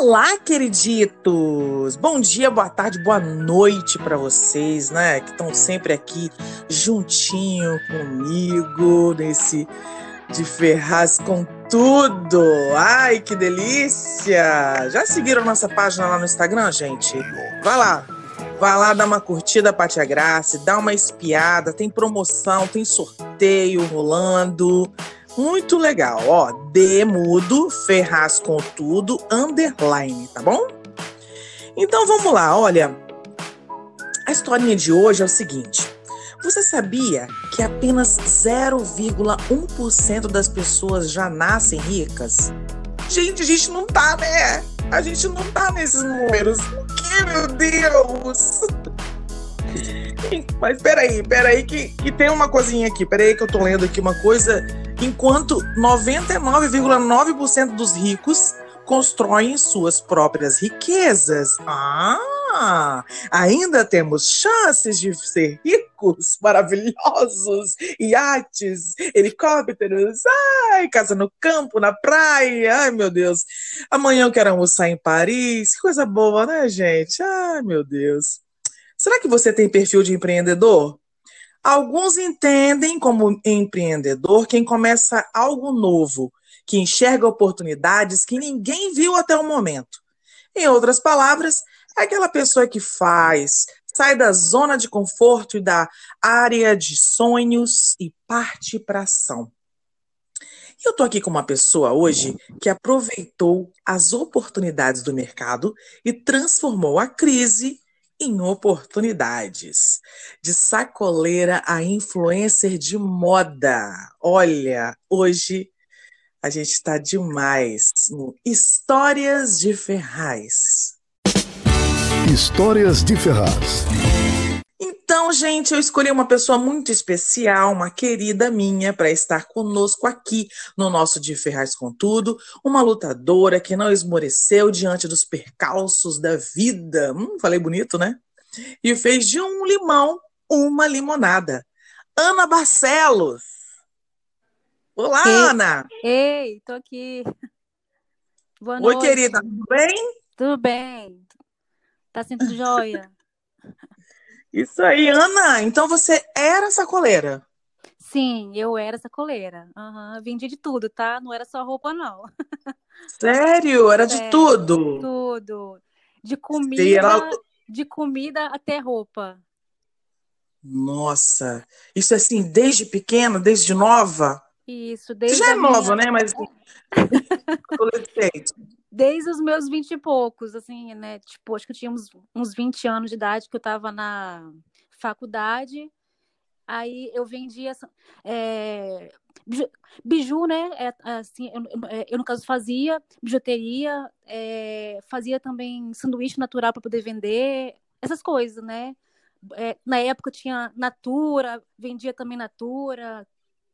Olá, queriditos! Bom dia, boa tarde, boa noite para vocês, né? Que estão sempre aqui juntinho comigo nesse de Ferraz com tudo. Ai, que delícia! Já seguiram nossa página lá no Instagram, gente? Vai lá. Vai lá dar uma curtida pra Tia Graça, dá uma espiada, tem promoção, tem sorteio rolando. Muito legal, ó. D mudo, Ferraz com tudo, underline, tá bom? Então vamos lá, olha. A historinha de hoje é o seguinte. Você sabia que apenas 0,1% das pessoas já nascem ricas? Gente, a gente não tá, né? A gente não tá nesses números. Por que, meu Deus? Mas peraí, peraí, que, que tem uma coisinha aqui. Peraí, que eu tô lendo aqui uma coisa. Enquanto 99,9% dos ricos constroem suas próprias riquezas. Ah, ainda temos chances de ser ricos, maravilhosos, iates, helicópteros, ai, casa no campo, na praia, ai meu Deus. Amanhã eu quero almoçar em Paris, que coisa boa, né, gente? Ai meu Deus. Será que você tem perfil de empreendedor? Alguns entendem como empreendedor quem começa algo novo, que enxerga oportunidades que ninguém viu até o momento. Em outras palavras, é aquela pessoa que faz, sai da zona de conforto e da área de sonhos e parte para ação. Eu estou aqui com uma pessoa hoje que aproveitou as oportunidades do mercado e transformou a crise em oportunidades. De sacoleira a influencer de moda. Olha, hoje a gente está demais no Histórias de Ferraz. Histórias de Ferraz. Então, gente, eu escolhi uma pessoa muito especial, uma querida minha, para estar conosco aqui no nosso De Ferraz com Tudo, uma lutadora que não esmoreceu diante dos percalços da vida. Hum, falei bonito, né? E fez de um limão uma limonada. Ana Barcelos. Olá, Ei, Ana! Ei, tô aqui. Boa Oi, noite. querida, tudo bem? Tudo bem? Tá sendo joia? Isso aí, Ana. Então você era sacoleira. Sim, eu era sacoleira. Aham, Vendi de tudo, tá? Não era só roupa, não. Sério? Era de Sério, tudo. tudo. De Você comida, de comida até roupa. Nossa, isso é assim, desde pequena, desde nova? Isso, Você desde já é minha- nova, né? Mas adolescente. Desde os meus vinte e poucos, assim, né? Tipo, acho que eu tinha uns, uns 20 anos de idade que eu tava na faculdade. Aí eu vendia é, biju, né? É, assim, eu, eu- eu, no caso, fazia bijuteria, é, fazia também sanduíche natural para poder vender, essas coisas, né? É, na época tinha Natura, vendia também Natura,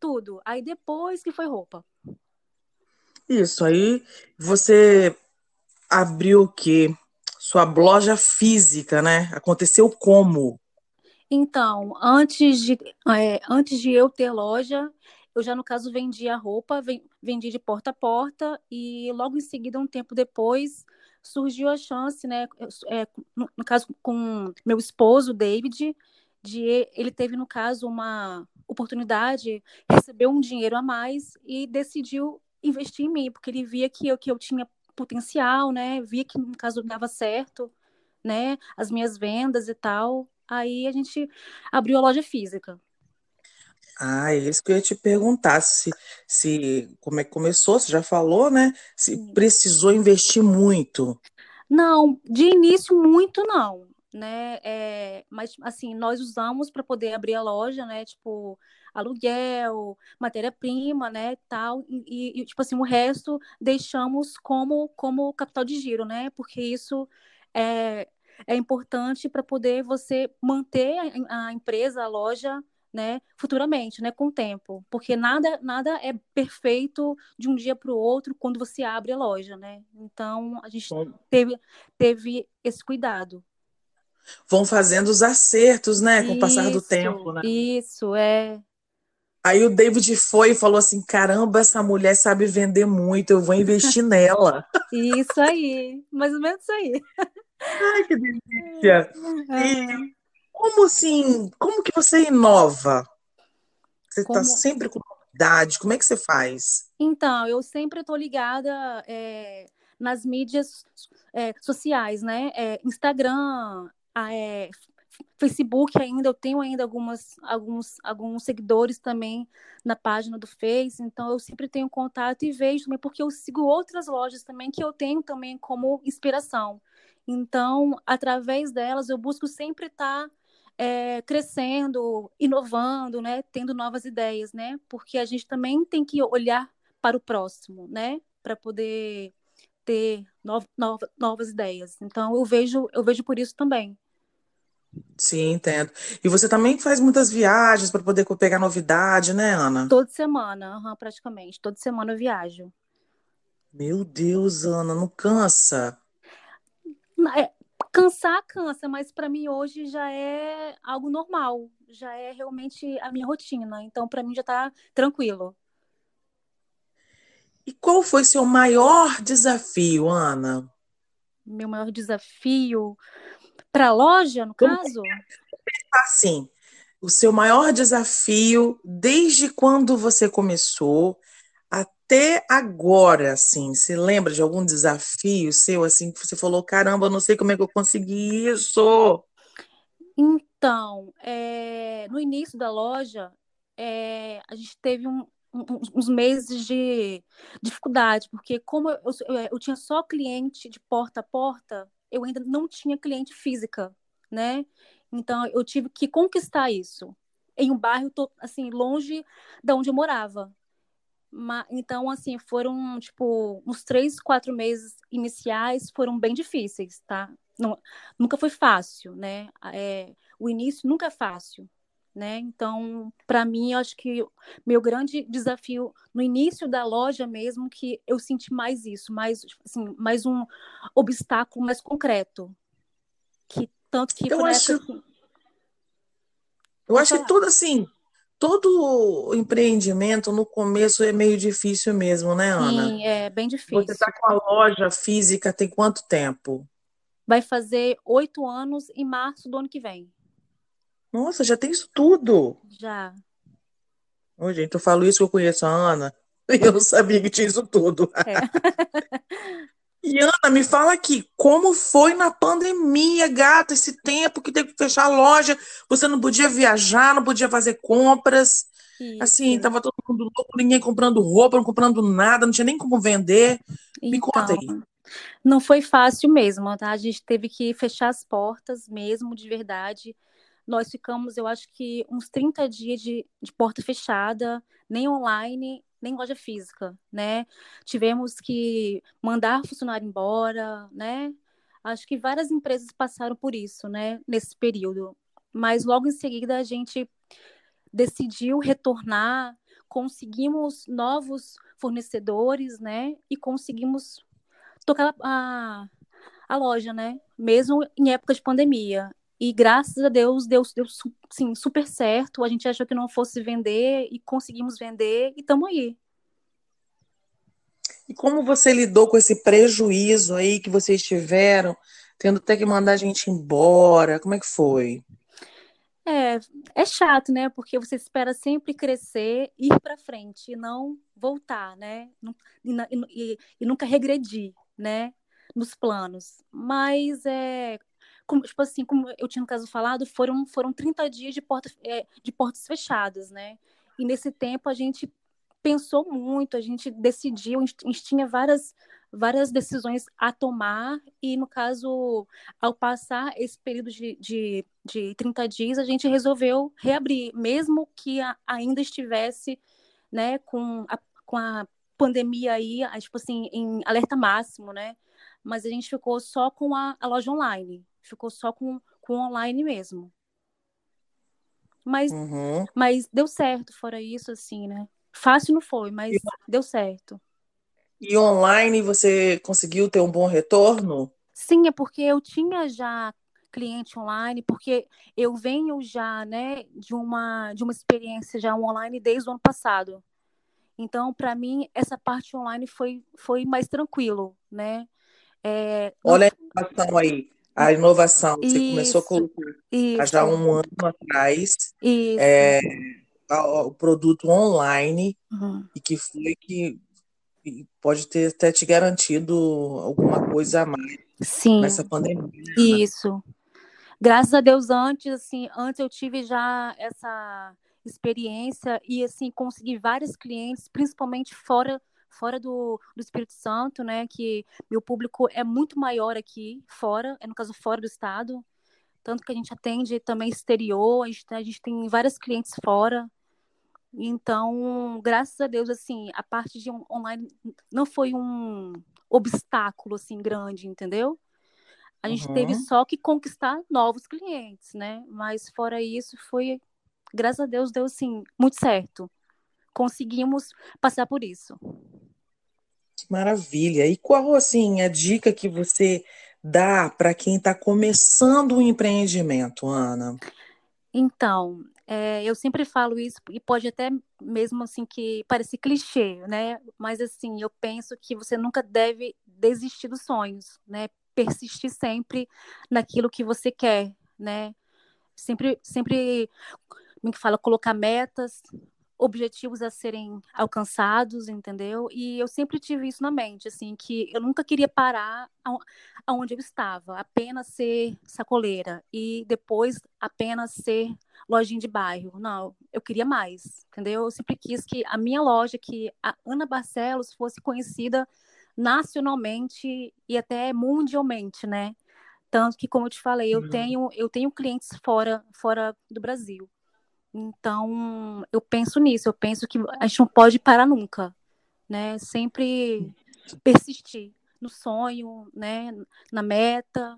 tudo. Aí depois que foi roupa. Isso aí, você abriu o quê? Sua loja física, né? Aconteceu como? Então, antes de, é, antes de eu ter loja, eu já, no caso, vendia roupa, ven- vendi de porta a porta, e logo em seguida, um tempo depois, surgiu a chance, né? é, no, no caso, com meu esposo, David, de ele teve, no caso, uma oportunidade, recebeu um dinheiro a mais e decidiu investir em mim, porque ele via que eu, que eu tinha potencial, né? Via que, no caso, dava certo, né? As minhas vendas e tal. Aí a gente abriu a loja física. Ah, é isso que eu ia te perguntar, se, se como é que começou, você já falou, né? Se precisou investir muito. Não, de início muito não, né? É, mas assim, nós usamos para poder abrir a loja, né? Tipo, aluguel, matéria-prima, né, tal, e, e, tipo assim, o resto deixamos como, como capital de giro, né, porque isso é, é importante para poder você manter a, a empresa, a loja, né, futuramente, né, com o tempo, porque nada nada é perfeito de um dia para o outro quando você abre a loja, né? Então a gente teve teve esse cuidado. Vão fazendo os acertos, né, com isso, o passar do tempo, né? Isso é. Aí o David foi e falou assim: caramba, essa mulher sabe vender muito, eu vou investir nela. Isso aí, mais ou menos isso aí. Ai, que delícia! E como assim? Como que você inova? Você está sempre com novidade? Como é que você faz? Então, eu sempre estou ligada é, nas mídias é, sociais, né? É, Instagram, é, Facebook ainda, eu tenho ainda algumas, alguns, alguns seguidores também na página do Face, então eu sempre tenho contato e vejo também, porque eu sigo outras lojas também que eu tenho também como inspiração. Então, através delas, eu busco sempre estar tá é, crescendo, inovando, né, tendo novas ideias, né, porque a gente também tem que olhar para o próximo, né, para poder ter no, no, novas ideias. Então eu vejo, eu vejo por isso também. Sim, entendo. E você também faz muitas viagens para poder pegar novidade, né, Ana? Toda semana, uhum, praticamente. Toda semana eu viajo. Meu Deus, Ana, não cansa? É, Cansar, cansa, mas para mim hoje já é algo normal, já é realmente a minha rotina. Então, para mim já está tranquilo. E qual foi seu maior desafio, Ana? Meu maior desafio para a loja, no Como caso? Assim, o seu maior desafio desde quando você começou até agora, assim, você lembra de algum desafio seu, assim, que você falou, caramba, não sei como é que eu consegui isso? Então, é, no início da loja, é, a gente teve um, um, uns meses de dificuldade, porque como eu, eu, eu, tinha só cliente de porta a porta, eu ainda não tinha cliente física, né? Então, eu tive que conquistar isso em um bairro, assim, longe da onde eu morava. Então, assim, foram, tipo, uns três, quatro meses iniciais foram bem difíceis, tá? Nunca foi fácil, né? É, o início nunca é fácil, né? Então, para mim, eu acho que meu grande desafio no início da loja mesmo, que eu senti mais isso, mais, assim, mais um obstáculo mais concreto. Que, tanto que eu acho... Época, assim, eu acho falar. que tudo assim, todo empreendimento no começo é meio difícil mesmo, né, Ana? Sim, é bem difícil. Você está com a loja física tem quanto tempo? Vai fazer oito anos em março do ano que vem. Nossa, já tem isso tudo? Já. Oi, gente, eu falo isso que eu conheço a Ana. Eu não sabia que tinha isso tudo. É. E Ana, me fala aqui, como foi na pandemia, gata, esse tempo que teve que fechar a loja, você não podia viajar, não podia fazer compras, Isso. assim, tava todo mundo louco, ninguém comprando roupa, não comprando nada, não tinha nem como vender. Me então, conta aí. Não foi fácil mesmo, tá? A gente teve que fechar as portas mesmo, de verdade. Nós ficamos, eu acho que uns 30 dias de, de porta fechada, nem online, nem loja física, né? Tivemos que mandar funcionário embora, né? Acho que várias empresas passaram por isso, né, nesse período. Mas logo em seguida a gente decidiu retornar, conseguimos novos fornecedores, né? E conseguimos tocar a, a loja, né? Mesmo em época de pandemia. E graças a Deus deu, deu sim, super certo. A gente achou que não fosse vender e conseguimos vender e estamos aí. E como você lidou com esse prejuízo aí que vocês tiveram, tendo até que mandar a gente embora? Como é que foi? É, é chato, né? Porque você espera sempre crescer, ir para frente e não voltar, né? E, e, e, nunca regredir, né? Nos planos. Mas é, como, tipo assim, como eu tinha no caso falado, foram, foram 30 dias de, porta, é, de portas fechadas, né? E nesse tempo a gente pensou muito, a gente decidiu, a gente tinha várias, várias decisões a tomar, e no caso, ao passar esse período de, de, de 30 dias, a gente resolveu reabrir, mesmo que a, ainda estivesse né, com, a, com a pandemia aí, tipo assim, em alerta máximo, né? Mas a gente ficou só com a, a loja online, ficou só com, com online mesmo. Mas, uhum. mas deu certo, fora isso, assim, né? Fácil não foi, mas e, deu certo. E online você conseguiu ter um bom retorno? Sim, é porque eu tinha já cliente online, porque eu venho já, né, de uma de uma experiência já online desde o ano passado. Então, para mim, essa parte online foi, foi mais tranquilo, né? É, Olha a aí, a inovação. Você isso, começou a colocar isso, já um ano atrás é, o produto online uhum. e que foi que pode ter até te garantido alguma coisa a mais Sim, nessa pandemia. Né? Isso. Graças a Deus, antes, assim, antes eu tive já essa experiência e assim consegui vários clientes, principalmente fora fora do, do Espírito Santo, né? Que meu público é muito maior aqui fora, é no caso fora do estado, tanto que a gente atende também exterior, a gente, a gente tem vários clientes fora. Então, graças a Deus, assim, a parte de online não foi um obstáculo assim grande, entendeu? A gente uhum. teve só que conquistar novos clientes, né? Mas fora isso, foi graças a Deus deu assim muito certo. Conseguimos passar por isso. Maravilha. E qual assim a dica que você dá para quem está começando um empreendimento, Ana? Então, é, eu sempre falo isso e pode até mesmo assim que parecer clichê, né? Mas assim, eu penso que você nunca deve desistir dos sonhos, né? Persistir sempre naquilo que você quer, né? Sempre, sempre como é que fala, colocar metas, objetivos a serem alcançados, entendeu? E eu sempre tive isso na mente, assim, que eu nunca queria parar aonde eu estava, apenas ser sacoleira e depois apenas ser lojinha de bairro. Não, eu queria mais, entendeu? Eu sempre quis que a minha loja, que a Ana Barcelos fosse conhecida nacionalmente e até mundialmente, né? Tanto que, como eu te falei, eu uhum. tenho eu tenho clientes fora fora do Brasil. Então, eu penso nisso, eu penso que a gente não pode parar nunca, né? Sempre persistir no sonho, né? Na meta.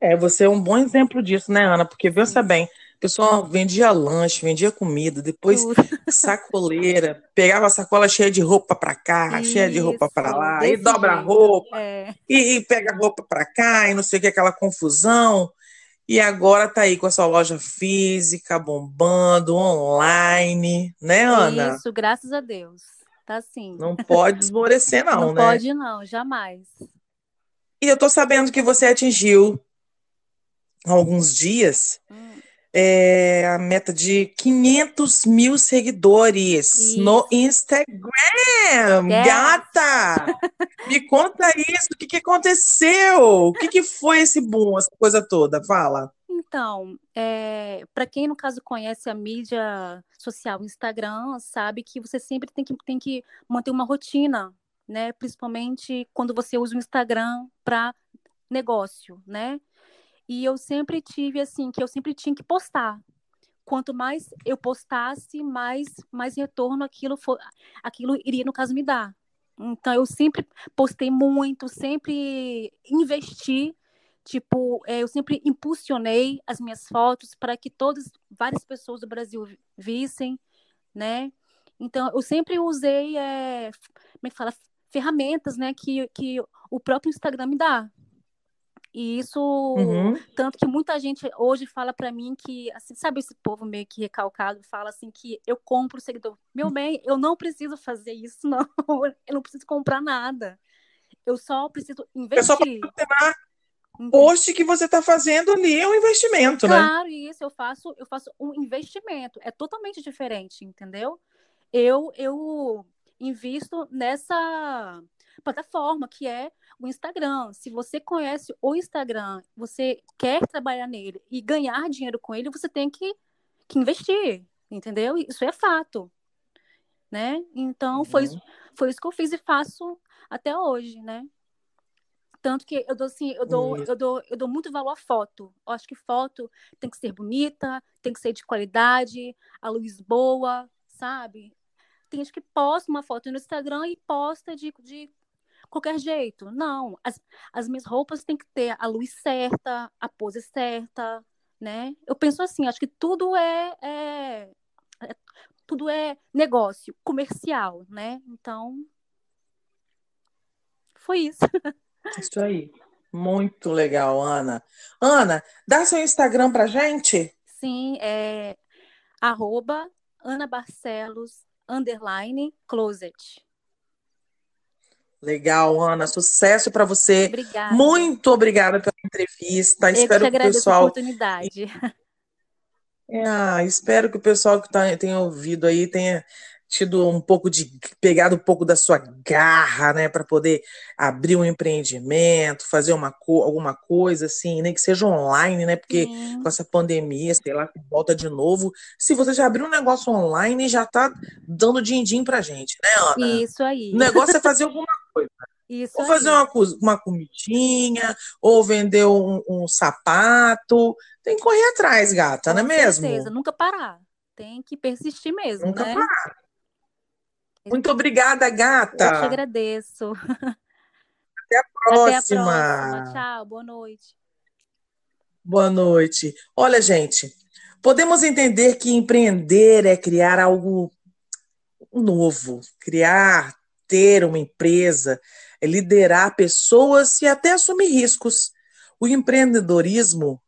É, você é um bom exemplo disso, né, Ana? Porque pensa bem, o pessoal vendia lanche, vendia comida, depois Tudo. sacoleira, pegava a sacola cheia de roupa para cá, Isso, cheia de roupa para lá, e dobra a roupa, é. e, e, pega roupa para cá, e não sei o que, aquela confusão. E agora tá aí com a sua loja física, bombando, online, né, Ana? Isso, graças a Deus. Tá sim. Não pode esmorecer, não, não né? Não pode, não, jamais. E eu tô sabendo que você atingiu há alguns dias hum. É, a meta de 500 mil seguidores isso. no Instagram. Gata! Me conta isso, o que, que aconteceu? O que, que foi esse boom, essa coisa toda? Fala. Então, é, para quem no caso conhece a mídia social Instagram, sabe que você sempre tem que, tem que manter uma rotina, né? Principalmente quando você usa o Instagram para negócio, né? E eu sempre tive assim, que eu sempre tinha que postar. Quanto mais eu postasse, mais mais retorno aquilo for, aquilo iria no caso me dar. Então, eu sempre postei muito, sempre investi. Tipo, é, eu sempre impulsionei as minhas fotos para que todas, várias pessoas do Brasil vissem, né? Então, eu sempre usei, é, como é que fala, ferramentas, né, que, que o próprio Instagram me dá. E isso, uhum. tanto que muita gente hoje fala para mim que, assim, sabe esse povo meio que recalcado, fala assim que eu compro seguidor. Meu hum. bem, eu não preciso fazer isso, não. Eu não preciso comprar nada. Eu só preciso investir. É só post que você está fazendo ali é um investimento, claro, né? Claro, isso eu faço, eu faço um investimento. É totalmente diferente, entendeu? Eu eu invisto nessa plataforma que é o Instagram. Se você conhece o Instagram, você quer trabalhar nele e ganhar dinheiro com ele, você tem que, que investir, entendeu? Isso é fato. né? Então uhum. foi, foi isso que eu fiz e faço até hoje, né? Tanto que eu dou assim, eu dou, eu dou, eu dou muito valor à foto. Eu acho que foto tem que ser bonita, tem que ser de qualidade, a luz boa, sabe? Tem gente que posta uma foto no Instagram e posta de, de qualquer jeito. Não, as, as minhas roupas têm que ter a luz certa, a pose certa, né? Eu penso assim, acho que tudo é, é, é tudo é negócio, comercial, né? Então, foi isso. Isso aí. Muito legal, Ana. Ana, dá seu Instagram pra gente? Sim, é arroba Ana Barcelos, underline, closet. Legal, Ana. Sucesso para você. Obrigada. Muito obrigada pela entrevista. Eu espero que, o pessoal. A oportunidade. Ah, espero que o pessoal que tá, tenha ouvido aí tenha tido um pouco de pegado um pouco da sua garra, né, para poder abrir um empreendimento, fazer uma co alguma coisa assim, nem que seja online, né? Porque com essa pandemia, sei lá, volta de novo. Se você já abriu um negócio online, já tá dando din-din pra gente, né, Ana? Isso aí. O negócio é fazer alguma coisa. Isso ou fazer uma, uma comidinha, ou vender um, um, sapato. Tem que correr atrás, gata, Com não é mesmo? certeza, nunca parar. Tem que persistir mesmo, Nunca né? parar. Muito obrigada, gata. Eu te agradeço. Até a próxima. Até a próxima. Tchau, boa noite. Boa noite. Olha, gente, podemos entender que empreender é criar algo novo, criar, ter uma empresa, é liderar pessoas e até assumir riscos. O empreendedorismo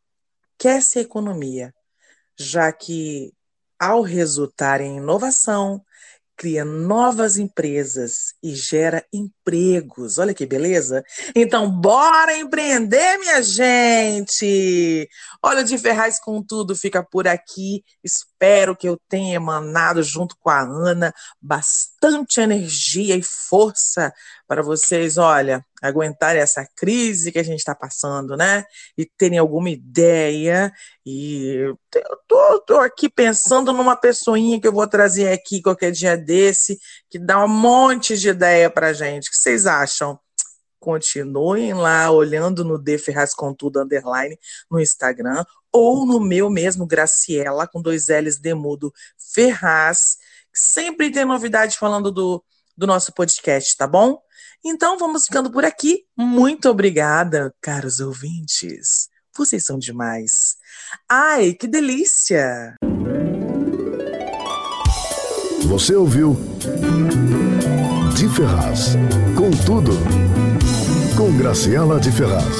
quer ser economia, já que, ao resultar em inovação, cria novas empresas e gera empregos. Olha que beleza! Então, bora empreender, minha gente! Olha, de Ferraz com tudo fica por aqui. Espero que eu tenha emanado junto com a Ana bastante energia e força para vocês, olha, aguentarem essa crise que a gente está passando, né? E terem alguma ideia. E eu tô, tô aqui pensando numa pessoinha que eu vou trazer aqui qualquer dia desse, que dá um monte de ideia para gente. O que vocês acham? Continuem lá olhando no D Ferraz underline no Instagram ou no meu mesmo Graciela com dois L's demudo Ferraz. Sempre tem novidade falando do, do nosso podcast, tá bom? Então vamos ficando por aqui. Muito obrigada, caros ouvintes. Vocês são demais. Ai, que delícia! Você ouviu De Ferraz. Com tudo. Com Graciela de Ferraz.